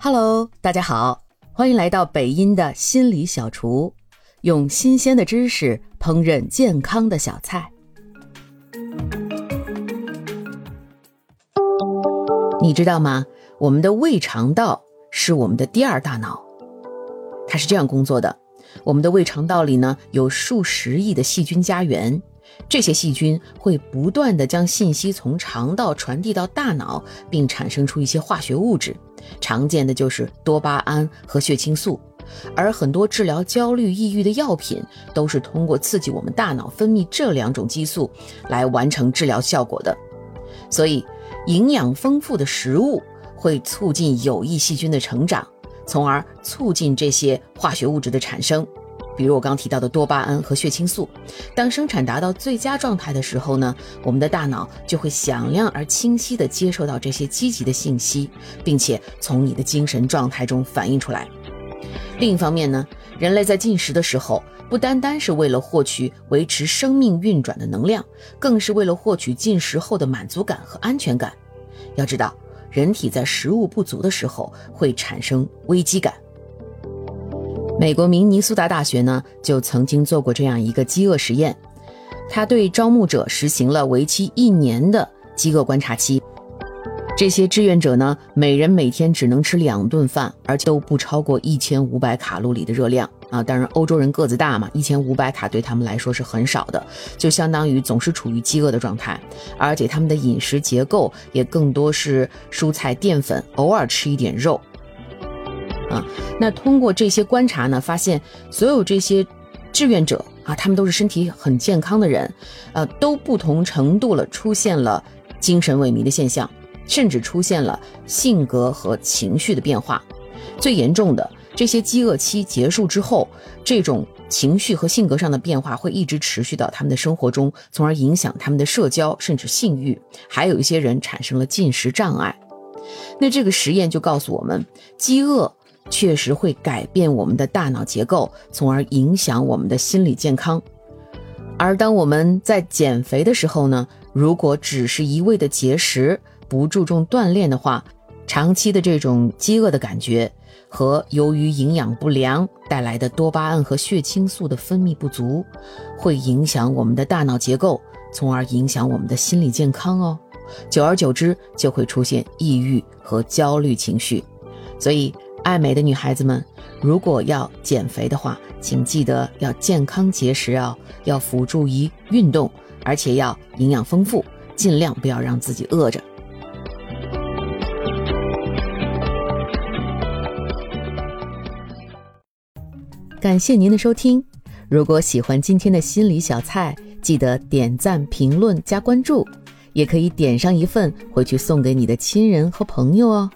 Hello，大家好，欢迎来到北音的心理小厨，用新鲜的知识烹饪健康的小菜。你知道吗？我们的胃肠道是我们的第二大脑，它是这样工作的。我们的胃肠道里呢，有数十亿的细菌家园。这些细菌会不断的将信息从肠道传递到大脑，并产生出一些化学物质，常见的就是多巴胺和血清素。而很多治疗焦虑、抑郁的药品，都是通过刺激我们大脑分泌这两种激素来完成治疗效果的。所以，营养丰富的食物会促进有益细菌的成长，从而促进这些化学物质的产生。比如我刚提到的多巴胺和血清素，当生产达到最佳状态的时候呢，我们的大脑就会响亮而清晰地接受到这些积极的信息，并且从你的精神状态中反映出来。另一方面呢，人类在进食的时候，不单单是为了获取维持生命运转的能量，更是为了获取进食后的满足感和安全感。要知道，人体在食物不足的时候会产生危机感。美国明尼苏达大学呢，就曾经做过这样一个饥饿实验，他对招募者实行了为期一年的饥饿观察期。这些志愿者呢，每人每天只能吃两顿饭，而且都不超过一千五百卡路里的热量啊。当然，欧洲人个子大嘛，一千五百卡对他们来说是很少的，就相当于总是处于饥饿的状态。而且他们的饮食结构也更多是蔬菜、淀粉，偶尔吃一点肉。啊，那通过这些观察呢，发现所有这些志愿者啊，他们都是身体很健康的人，呃，都不同程度了出现了精神萎靡的现象，甚至出现了性格和情绪的变化。最严重的，这些饥饿期结束之后，这种情绪和性格上的变化会一直持续到他们的生活中，从而影响他们的社交甚至性欲。还有一些人产生了进食障碍。那这个实验就告诉我们，饥饿。确实会改变我们的大脑结构，从而影响我们的心理健康。而当我们在减肥的时候呢，如果只是一味的节食，不注重锻炼的话，长期的这种饥饿的感觉和由于营养不良带来的多巴胺和血清素的分泌不足，会影响我们的大脑结构，从而影响我们的心理健康哦。久而久之，就会出现抑郁和焦虑情绪。所以。爱美的女孩子们，如果要减肥的话，请记得要健康节食哦，要辅助于运动，而且要营养丰富，尽量不要让自己饿着。感谢您的收听，如果喜欢今天的心理小菜，记得点赞、评论、加关注，也可以点上一份回去送给你的亲人和朋友哦。